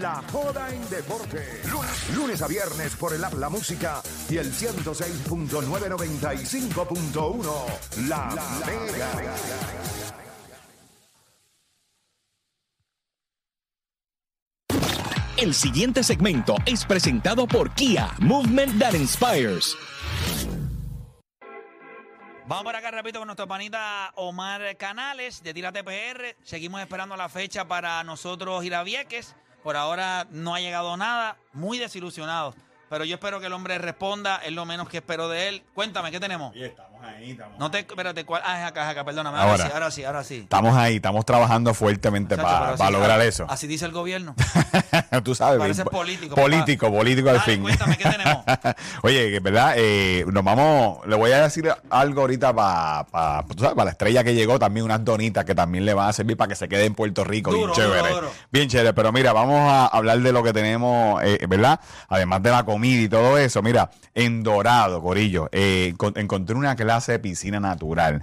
La Joda en Deporte. Lunes, a viernes por el app La Música y el 106.995.1. La, Mega. El siguiente segmento es presentado por Kia, Movement That Inspires. Vamos por acá, repito, con nuestro panita Omar Canales de Tírate PR. Seguimos esperando la fecha para nosotros ir a Vieques. Por ahora no ha llegado nada. Muy desilusionado. Pero yo espero que el hombre responda. Es lo menos que espero de él. Cuéntame, ¿qué tenemos? Estamos ahí, estamos No te, espérate, ¿cuál? Ah, es acá, es acá, perdóname. Ahora, Ahora. sí, ahora sí, ahora sí. Estamos ahí, estamos trabajando fuertemente para así- lograr eso. Así dice el gobierno. Tú sabes. Parece bien, político, papá. Político, político al Dale, fin. cuéntame, ¿qué tenemos? Oye, que verdad, eh, nos vamos, le voy a decir algo ahorita para la estrella que llegó, también unas donitas que también le van a servir para que se quede en Puerto Rico, Duro, bien chévere. duro, duro. Bien chévere, pero mira, vamos a hablar de lo que tenemos, eh, ¿verdad? Además de la comida y todo eso, mira, en Dorado, Corillo, eh, encon- encontré una clase de piscina natural.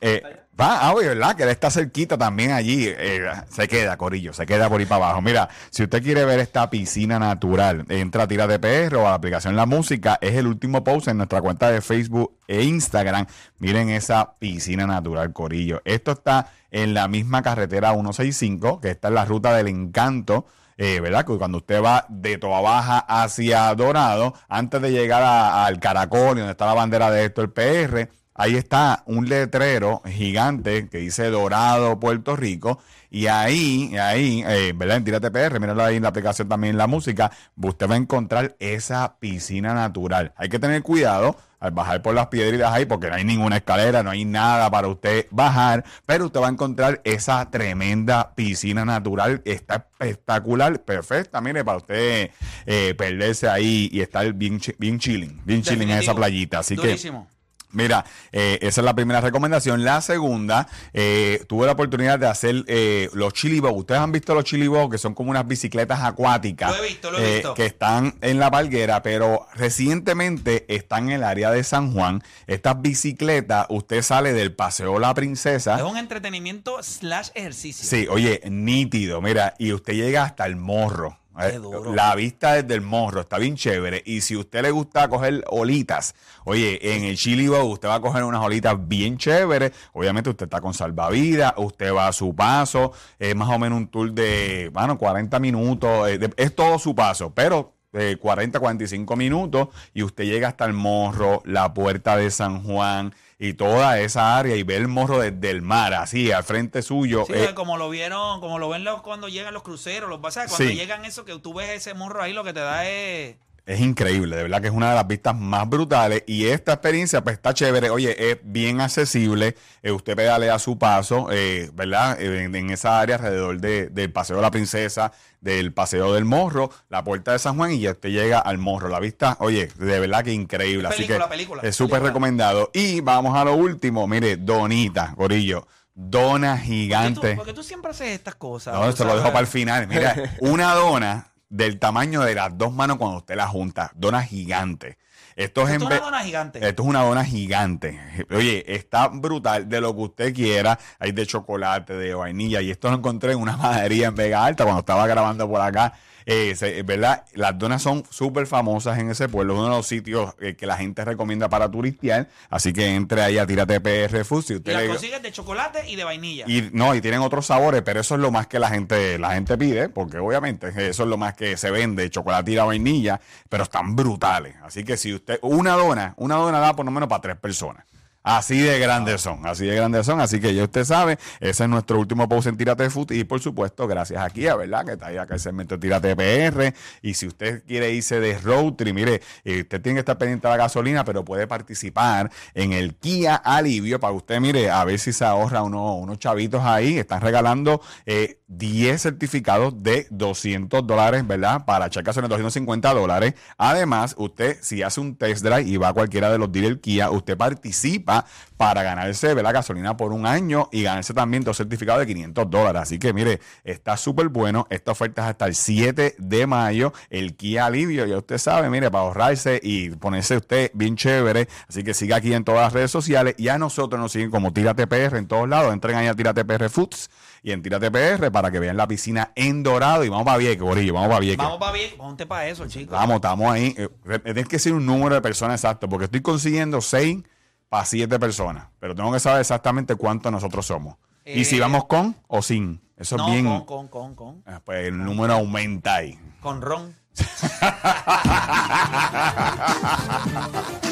Eh, va, ah, oye, ¿verdad? Que él está cerquita también allí. eh, se queda, Corillo, se queda por ahí para abajo. Mira, si usted quiere ver esta piscina natural, entra a Tira de PR o a la aplicación La Música. Es el último post en nuestra cuenta de Facebook e Instagram. Miren esa piscina natural, Corillo. Esto está en la misma carretera 165, que está en la ruta del encanto. Eh, ¿Verdad? Que cuando usted va de Toa Baja hacia Dorado, antes de llegar al Caracol, donde está la bandera de el PR, ahí está un letrero gigante que dice Dorado, Puerto Rico. Y ahí, ahí, eh, ¿verdad? En Tírate PR, míralo ahí en la aplicación también la música, usted va a encontrar esa piscina natural. Hay que tener cuidado al bajar por las piedritas ahí, porque no hay ninguna escalera, no hay nada para usted bajar, pero usted va a encontrar esa tremenda piscina natural, está espectacular, perfecta, mire, para usted eh, perderse ahí y estar bien, bien chilling, bien chilling en esa Definitivo. playita. Así Durísimo. que Mira, eh, esa es la primera recomendación. La segunda, eh, tuve la oportunidad de hacer eh, los chili bow. Ustedes han visto los chili bow, que son como unas bicicletas acuáticas. Lo he visto, lo he eh, visto. Que están en la palguera, pero recientemente están en el área de San Juan. Estas bicicletas, usted sale del Paseo La Princesa. Es un entretenimiento slash ejercicio. Sí, oye, nítido, mira, y usted llega hasta el morro. Qué Eh, duro. La vista desde el morro está bien chévere. Y si a usted le gusta coger olitas, oye, en el Chili Bow usted va a coger unas olitas bien chéveres. Obviamente usted está con salvavidas, usted va a su paso. Es más o menos un tour de, bueno, 40 minutos. eh, es todo su paso, pero eh, 40, 45 minutos y usted llega hasta el morro, la puerta de San Juan y toda esa área y ve el morro desde el mar, así, al frente suyo. Sí, eh, como lo vieron, como lo ven los, cuando llegan los cruceros, los ¿sabes? Cuando Sí. llegan eso que tú ves ese morro ahí, lo que te da es Es increíble, de verdad que es una de las vistas más brutales y esta experiencia pues está chévere, oye, es bien accesible, eh, usted pedalea a su paso, eh, ¿verdad? Eh, en, en esa área alrededor de- del Paseo de la Princesa, del Paseo del Morro, la Puerta de San Juan y ya usted llega al Morro. La vista, oye, de verdad que increíble, así Película, que película, es súper recomendado. Y vamos a lo último, mire, Donita, Gorillo, dona ¿Por qué, gigante. tú, por qué tú siempre haces estas cosas? No, esto lo dejo para el final. Mira, una dona del tamaño de las dos manos cuando usted la junta. Dona gigante. Esto es, Esto es una dona gigante. Esto es una dona gigante. Oye, está brutal de lo que usted quiera. Hay de chocolate, de vainilla. Y esto lo encontré en una madería en Vega Alta cuando estaba grabando por acá eh, se- ¿verdad? Las donas son súper famosas en ese pueblo, es uno de los sitios eh, que la gente recomienda para turistear. Así que entre ahí a Tírate PR Food. Si Y las consigues de chocolate y de vainilla. y no, y tienen otros sabores, pero eso es lo más que la gente, la gente pide, porque obviamente eso es lo más que se vende, chocolate y la vainilla, pero están brutales. Así que si usted, una dona, una dona da por lo menos para tres personas. Así de grandes son, así de grandes son. Así que ya usted sabe, ese es nuestro último post en Tírate Food. Y por supuesto, gracias a Kia, ¿verdad? Que está ahí acá el segmento de Tírate PR. Y si usted quiere irse de road trip, mire, eh, usted tiene que estar pendiente de la gasolina, pero puede participar en el Kia Alivio para usted, mire, a ver si se ahorra uno- unos chavitos ahí. Están regalando eh, 10 certificados de 200 dólares, ¿verdad? Para echar gasolina 250 dólares. Además, usted, si hace un test drive y va a cualquiera de los dealers Kia, usted participa para ganarse, ¿verdad? Gasolina por un año y ganarse también dos certificados de 500 dólares. Así que, mire, está súper bueno. Esta oferta es hasta el 7 de mayo. El Kia Alivio, ya usted sabe, mire, para ahorrarse y ponerse usted bien chévere. Así que siga aquí en todas las redes sociales. Y a nosotros nos siguen como Tírate PR en todos lados. Entren ahí a Tírate PR Foods y en Tírate PR para que vean la piscina en dorado. Y vamos para Vieques, Corillo, vamos para Vieques. Vamos para bien, ponte para eso, chicos. Vamos, estamos ahí. Eh, Tienes que decir un número de personas exacto, porque estoy consiguiendo 6 para 7 personas. Pero tengo que saber exactamente cuántos nosotros somos. y si Eh, vamos con o sin. Eso No, es bien. con, con, con, con. Ah, Pues el número aumenta ahí. Con ron.